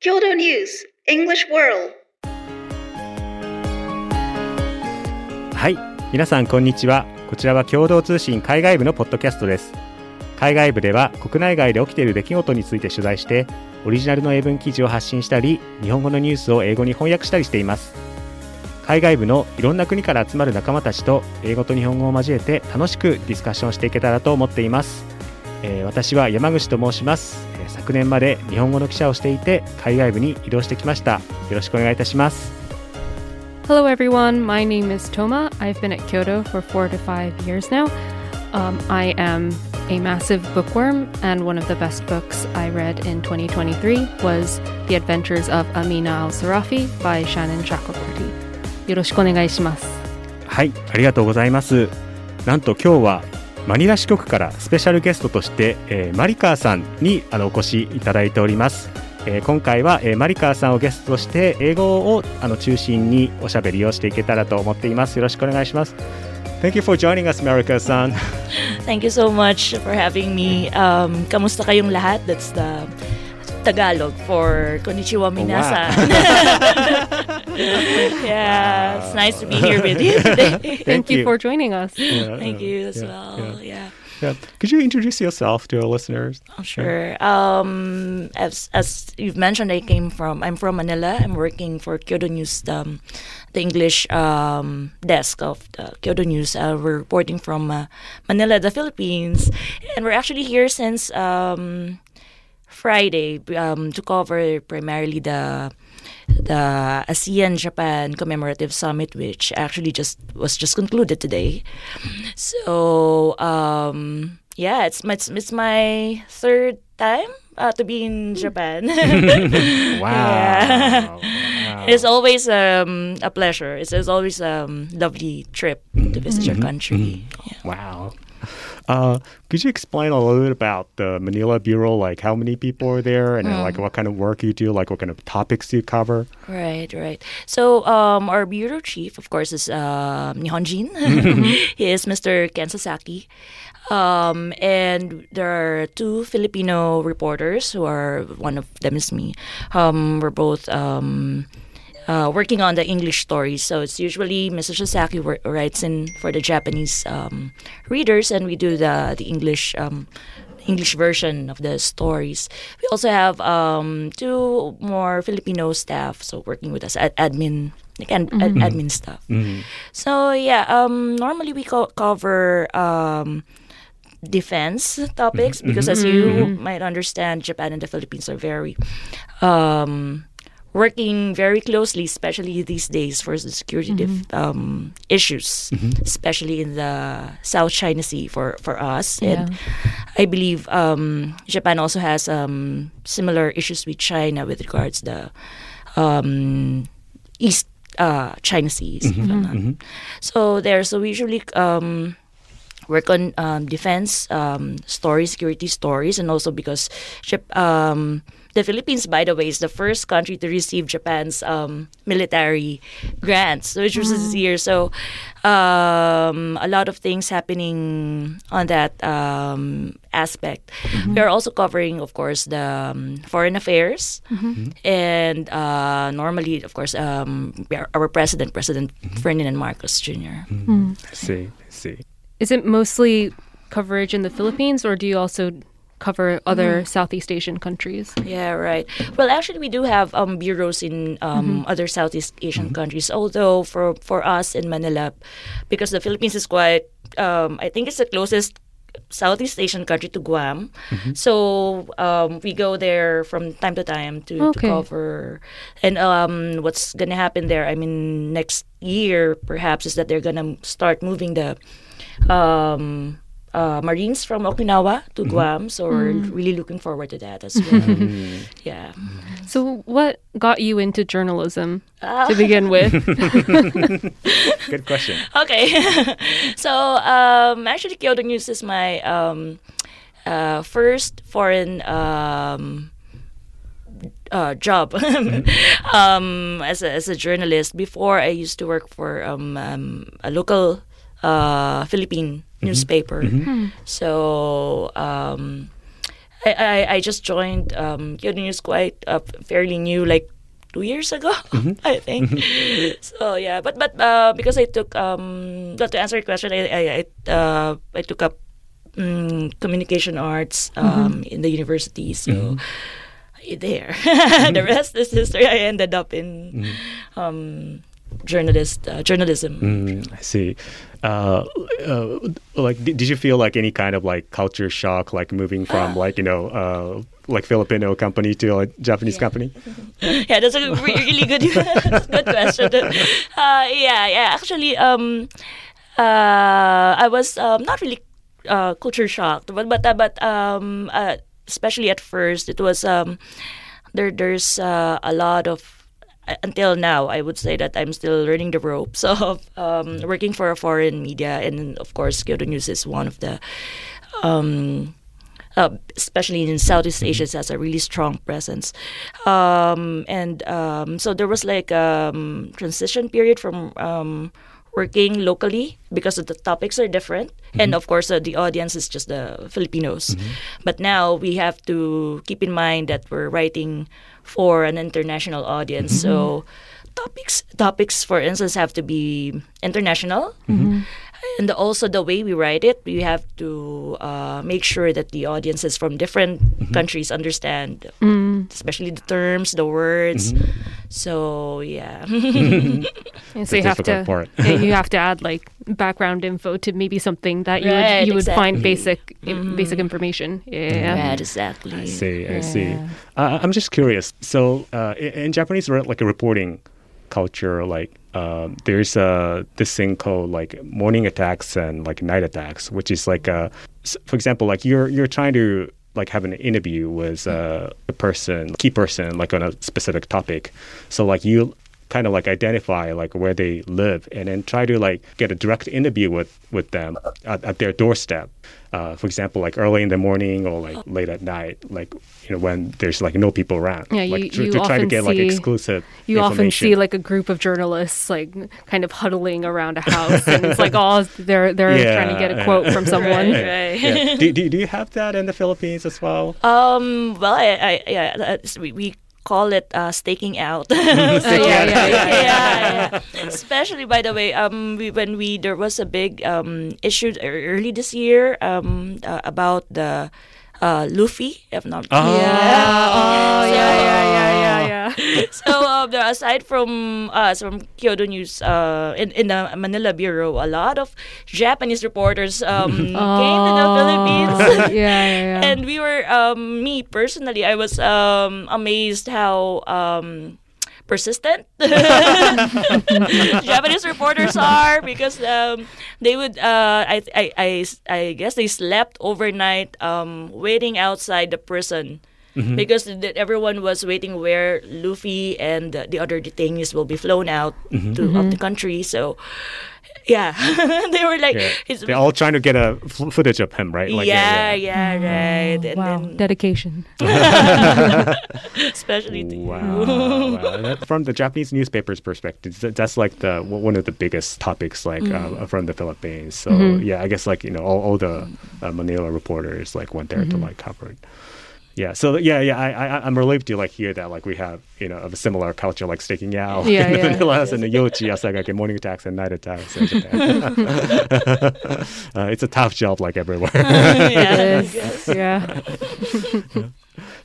Kyoto News English World. はい。皆さんこんにちは。こちらは共同通信海外部のポッドキャストです。海外部では国内外で起きている出来事について取材してオリジナルの英文記事を発信したり日本語のニュースを英語に翻訳したりしています。海外部のいろんな国から集まる仲間たちと英語と日本語を交えて楽しくディスカッションしていけたらと思っています、えー私は山口と申します、えー昨年まで日本語の記者をしていて海外部に移動してきましたよろしくお願いいたします Hello, everyone. My name is Toma. I've been at Kyoto for four to five years now. Um, I am a massive bookworm, and one of the best books I read in 2023 was The Adventures of Amina al Sarafi by Shannon Chakraborty. よろしくお願いします。はい、ありがとうございます。なんと今日はマニラ支局からスペシャルゲストとして、えーマリカーさんにあのお越しいただいております。えー今回は、えーマリカーさんをゲストとして英語をあの中心におしゃべりをしていけたらと思っています。よろしくお願いします。Thank you for joining us, Marika san. Thank you so much for having me. Um, kamusta kayong lahat? That's the Tagalog for Konnichiwa minasan. yeah, it's nice to be here with you today. Thank, you. you. for joining us. Thank you as Yeah, well. Yeah. Yeah. Could you introduce yourself to our listeners? Oh, sure. Um, as as you've mentioned, I came from. I'm from Manila. I'm working for Kyodo News, um, the English um, desk of the Kyodo News. Uh, we're reporting from uh, Manila, the Philippines, and we're actually here since um, Friday um, to cover primarily the the ASEAN Japan Commemorative Summit, which actually just was just concluded today. So um, yeah, it's my it's, it's my third time uh, to be in Japan. Wow. wow. It's always um, a pleasure. It's, it's always a um, lovely trip to visit your country. Yeah. Wow. Uh, could you explain a little bit about the Manila Bureau, like how many people are there, and then, like what kind of work you do, like what kind of topics do you cover? Right, right. So um, our bureau chief, of course, is uh, Nihonjin. he is Mr. Ken Sasaki. Um, and there are two Filipino reporters who are, one of them is me. Um, we're both um, uh, working on the English stories. So it's usually Mr. Sasaki writes in for the Japanese um, readers, and we do the, the English. Um, English version of the stories. We also have um, two more Filipino staff, so working with us at admin, again, ad- admin staff. So yeah, um, normally we co- cover um, defense topics because, as you might understand, Japan and the Philippines are very um, working very closely, especially these days for the security dif- um, issues, especially in the South China Sea for for us. And I believe um, Japan also has um, similar issues with China with regards the um, East uh, China Seas. if I'm not- So there, so we usually um, work on um, defense um, stories, security stories, and also because Jap- um, the Philippines, by the way, is the first country to receive Japan's um, military grants, which was this year. So um, a lot of things happening on that um, aspect. We are also covering, of course, the um, foreign affairs, and uh, normally, of course, um, our, our president, President Ferdinand Marcos Jr. I see, see. Is it mostly coverage in the Philippines, or do you also cover other Southeast Asian countries? Yeah, right. Well, actually, we do have um, bureaus in um, other Southeast Asian countries. Although for for us in Manila, because the Philippines is quite, um, I think it's the closest Southeast Asian country to Guam. So um, we go there from time to time to, to Okay. cover. And um, what's gonna happen there? I mean, next year perhaps is that they're gonna start moving the. Um, uh, Marines from Okinawa to Guam, so we're really looking forward to that as well. yeah. So, what got you into journalism Ah. to begin with? Good question. Okay. so um, actually, Kyodo News is my um, uh, first foreign um, uh, job um, as a, as a journalist. Before, I used to work for um, um, a local uh, Philippine newspaper. So um, I, I, I just joined um, Kyodo News quite uh, fairly new, like two years ago, I think. So yeah, but but uh, because I took um, but to answer your question, I I I, uh, I took up um, communication arts um, in the university. So there, the rest is history. I ended up in um, journalist uh, journalism. Mm, I see. Uh, uh, like, did, did you feel like any kind of like culture shock, like moving from like you know, uh, like Filipino company to a Japanese company? yeah, that's a re- really good good question. Uh, yeah, yeah. Actually, um, uh, I was um, not really uh, culture shocked, but but uh, but um, uh, especially at first, it was um, there. There's uh, a lot of until now, I would say that I'm still learning the ropes of um, working for a foreign media, and of course, Kyodo News is one of the. Um, uh, especially in Southeast Asia, it has a really strong presence, um, and um, so there was like a um, transition period from um, working locally because the topics are different, and of course uh, the audience is just the Filipinos. But now we have to keep in mind that we're writing for an international audience, so mm-hmm. topics topics for instance have to be international. Mm-hmm. And also the way we write it we have to uh, make sure that the audiences from different mm-hmm. countries understand mm. especially the terms the words so yeah And so you have to part. yeah, you have to add like background info to maybe something that you Right, would you would find exactly. basic i- basic information. Yeah. right exactly I see. I see. Uh, I'm just curious. So, uh, in, in Japanese, re- like a reporting culture, like um, there's uh, this thing called like morning attacks and like night attacks, which is like, uh, s- for example, like you're you're trying to like have an interview with uh, a person, key person, like on a specific topic. So like you kind of like identify like where they live and then try to like get a direct interview with with them at, at their doorstep. Uh, for example like early in the morning or like late at night like you know when there's like no people around. Yeah, like you- tr- you to try to often get like exclusive You often see like a group of journalists like kind of huddling around a house, and it's like oh they're they're trying to get a Yeah, quote from someone. right. Yeah. do, do, do you have that in the Philippines as well? Um, well, I, I yeah, that's, we, we call it uh, staking out. yeah, yeah, yeah, yeah, yeah. Especially, by the way, um, we, when we there was a big um issue early this year um uh, about the uh Luffy, if not. Oh. Yeah. Oh, yeah, yeah, yeah, yeah, yeah. so there, aside from us from Kyodo News, uh, in in the Manila bureau, a lot of Japanese reporters um came to the Philippines. Oh, yeah, yeah, yeah. and we were um me personally i was um amazed how um persistent japanese reporters are because um they would uh I, I i i guess they slept overnight um waiting outside the prison Mm-hmm. because th- everyone was waiting where Luffy and the, the other detainees will be flown out mm-hmm. to of the mm-hmm. country. So, yeah, they were like, yeah. it's, they're all trying to get a f- footage of him right yeah, yeah, right. Oh, and wow, then, dedication. especially to Wow. you. wow. That- From the Japanese newspapers' perspective, th- that's like the one of the biggest topics, like uh, from the Philippines. So yeah, I guess like you know all, all the uh, Manila reporters like went there to like cover it. Yeah. So yeah, yeah, I, I I'm relieved to like hear that like we have you know of a similar culture like staking out Yeah, in the yeah. Manilas and the Yochi Asagake morning attacks and night attacks. In Japan. uh, it's a tough job like everywhere. yeah. Yes, yeah.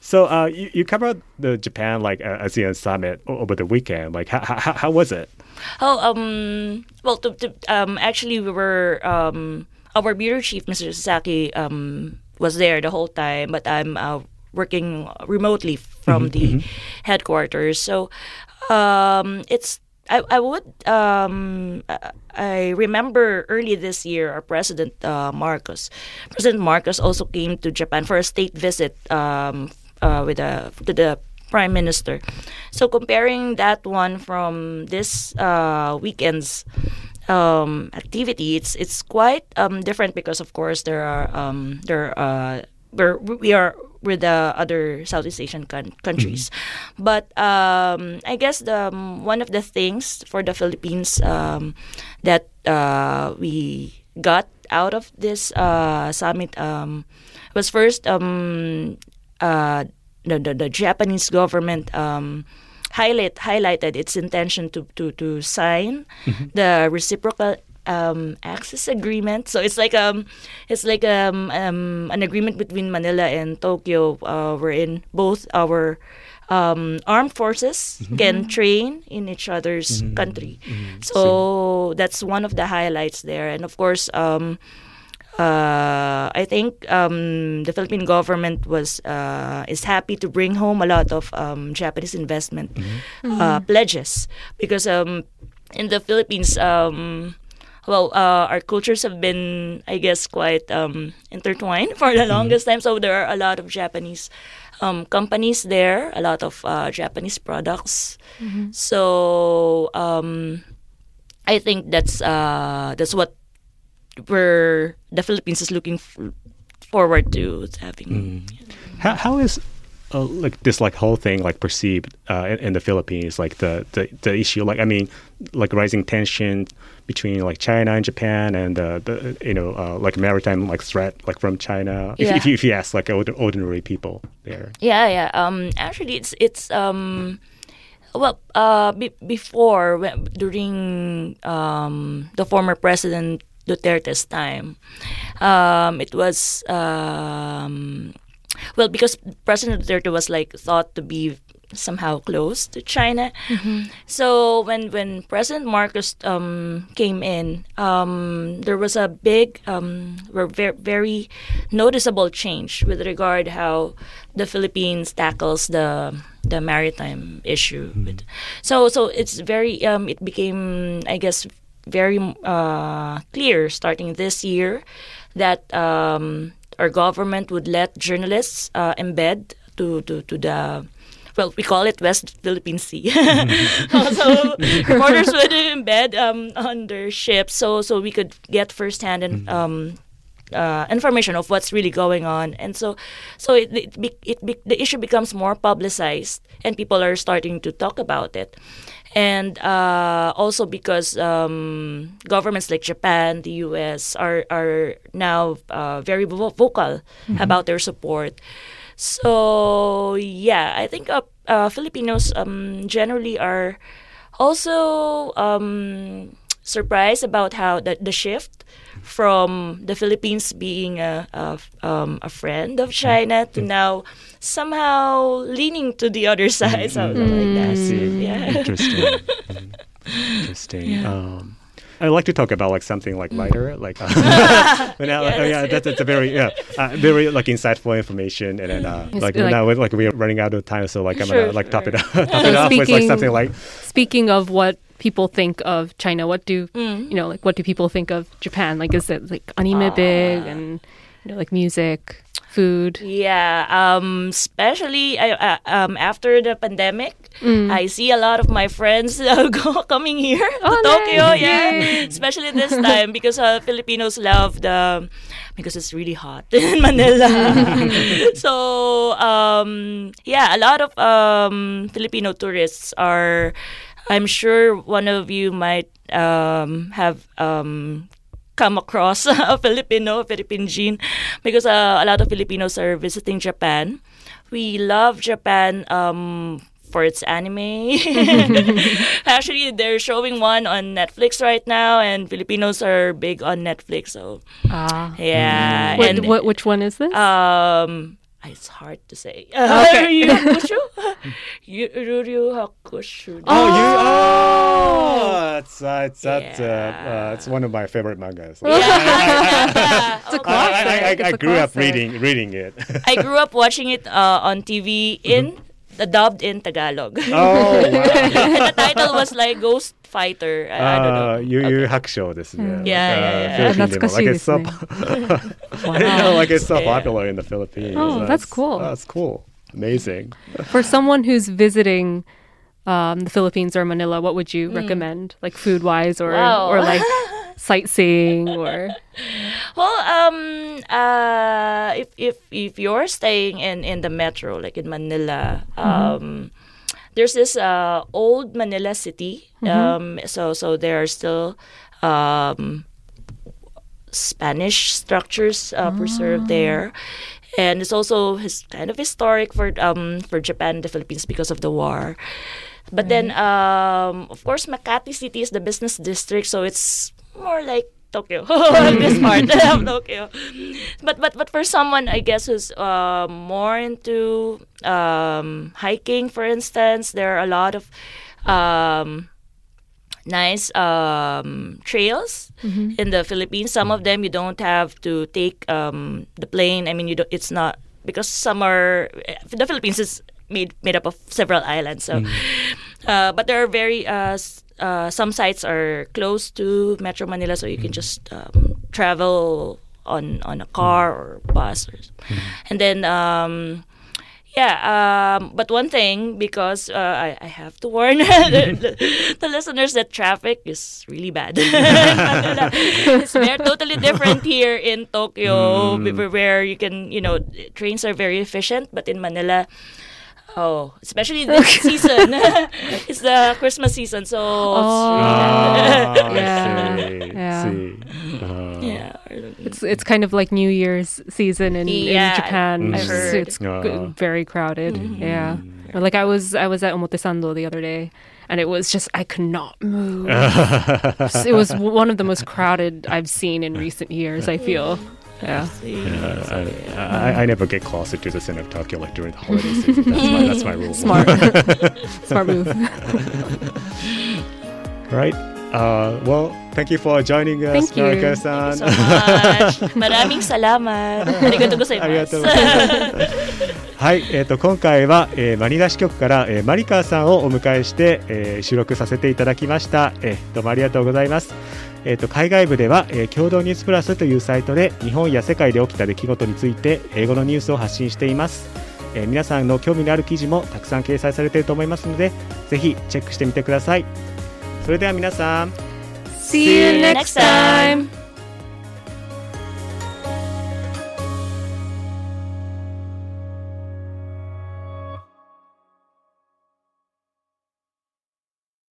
So uh, you, you covered the Japan like uh, ASEAN summit over the weekend. Like how, how, how was it? Oh, um, well, to, to, um, actually, we were um, our bureau chief, Mr. Sasaki, um, was there the whole time, but I'm uh, working remotely from the headquarters. So um, it's I, I would um, I- remember early this year our president uh, Marcos President Marcos also came to Japan for a state visit um, uh, with a to the prime minister. So comparing that one from this uh, weekend's um, activity, it's it's quite um, different because of course there are um, there uh, we're, we are with the other Southeast Asian coun- countries, but um, I guess the um, one of the things for the Philippines um, that uh, we got out of this uh, summit um, was first um, uh, the, the the Japanese government um, highlight highlighted its intention to to to sign the reciprocal um, access agreement. So it's like um it's like um, um an agreement between Manila and Tokyo, uh, wherein both our um, armed forces can train in each other's country. So that's one of the highlights there, and of course. Um, uh, I think um, the Philippine government was uh, is happy to bring home a lot of um, Japanese investment uh, pledges. Because um, in the Philippines, um, well, uh, our cultures have been, I guess, quite um, intertwined for the longest time. So there are a lot of Japanese um, companies there, a lot of uh, Japanese products. So um, I think that's uh, that's what where the Philippines is looking f- forward to having. How, how is uh, like this like whole thing like perceived uh, in, in the Philippines? Like the, the the issue, like I mean, like rising tension between like China and Japan, and uh, the you know uh, like maritime like threat like from China. If, Yeah. if, you, if you ask like ordinary people there, Yeah, yeah. Um, actually, it's it's um, well, uh, be- before when, during um the former president Duterte's time, um, it was um, well because President Duterte was like thought to be somehow close to China. So when when President Marcos um, came in, um, there was a big, um, very, very noticeable change with regard how the Philippines tackles the the maritime issue. With- So so it's very um, it became I guess very uh, clear starting this year that um, our government would let journalists uh, embed to, to, to the well, we call it West Philippine Sea. so reporters would embed um, on their ships, so so we could get firsthand and um, uh, information of what's really going on, and so so it it, be, it the issue becomes more publicized, and people are starting to talk about it, and uh, also because um, governments like Japan, the U.S. are are now uh, very vo- vocal about their support. So yeah, I think uh, uh, Filipinos um, generally are also um, surprised about how the, the shift from the Philippines being a a, um, a friend of China to now somehow leaning to the other side, something like that. see. Yeah. Interesting. Interesting. Um, I like to talk about like something like lighter, like uh, but now, like, Mm. Yeah, oh, that's that's, that's a very yeah, uh, very like insightful information, and then uh, like, like- now we're, like we're running out of time, so like I'm Sure, gonna like top it up, top it off with like something like Speaking of what people think of China, what do Mm. you know? Like, what do people think of Japan? Like, is it like anime big and you know, like music, food? Yeah, um, especially uh, uh, um, after the pandemic, I see a lot of my friends uh, go, coming here to Oh, Tokyo. nice. Yeah, Yay. especially this time because uh, Filipinos love the because it's really hot in Manila. so um, yeah, a lot of um, Filipino tourists are. I'm sure one of you might um, have um, come across a Filipino, Philippine gene, because uh, a lot of Filipinos are visiting Japan. We love Japan um, for its anime. Actually, they're showing one on Netflix right now, and Filipinos are big on Netflix. So Ah, yeah, what, and what, which one is this? um. It's hard to say. Okay. Oh you oh it's uh, it's that's uh, Yeah. uh, it's one of my favorite mangas. Yeah. It's a Okay. I, I, I, classic. I grew up reading reading it. I grew up watching it uh, on TV in the dubbed in Tagalog. oh wow. and the title was like Ghost Fighter. I, I don't know. Uh, Yu Yu Hakusho this is uh, like, Yeah, yeah, uh, yeah. Philippine Ah, like it's so Wow. I didn't know like it's so Yeah. popular in the Philippines. Oh, that's cool. That's cool. Amazing. For someone who's visiting um, the Philippines or Manila, what would you recommend, like food wise, or Wow. or like sightseeing, or Well, um, uh, if if if you're staying in in the metro, like in Manila, um, there's this uh old Manila city. Um, so so there are still um Spanish structures uh, preserved there. and it's also his kind of historic for um for Japan and the Philippines because of the war. But then, um, of course, Makati City is the business district, so it's more like Tokyo. this part of Tokyo. But but but for someone, I guess, who's uh, more into um, hiking, for instance, there are a lot of um, nice um, trails in the Philippines. Some of them you don't have to take um, the plane. I mean, you don't. It's not because some are the Philippines is made made up of several islands. So, uh, but there are very uh, uh, some sites are close to Metro Manila, so you can just um, travel on on a car or bus, or, and then. Um, yeah, um, but one thing, because uh, I, I have to warn the, the, the listeners that traffic is really bad. it's very totally different here in Tokyo, wh- where you can, you know, trains are very efficient, but in Manila, oh, especially this season, it's the Christmas season, so Oh. Ah, I Yeah. see, Yeah. see. Uh, yeah. It's it's kind of like New Year's season in, Yeah, in Japan. I've It's, heard. it's g- Uh. very crowded. Yeah. Or like I was I was at Omotesando the other day and it was just I could not move. it was one of the most crowded I've seen in recent years, I feel. Yeah. I, I never get closer to the center of Tokyo like during the holiday season. That's my, that's my rule. Smart. Smart move. Right. Uh, well, thank you for joining us, Thank you. Marika-san. so much. Maraming salamat. Arigatou ありがとう gozaimasu. ございます。はい、えっ、と今回は、えーマニラ支局から、えーマリカーさんをお迎えして、えー収録させていただきました。えーどうもありがとうございます。 えっ、と海外部では、えー共同ニュースプラスというサイトで日本や世界で起きた出来事について英語のニュースを発信しています。えー皆さんの興味のある記事もたくさん掲載されていると思いますので、ぜひチェックしてみてください。それでは皆さん。See you next time.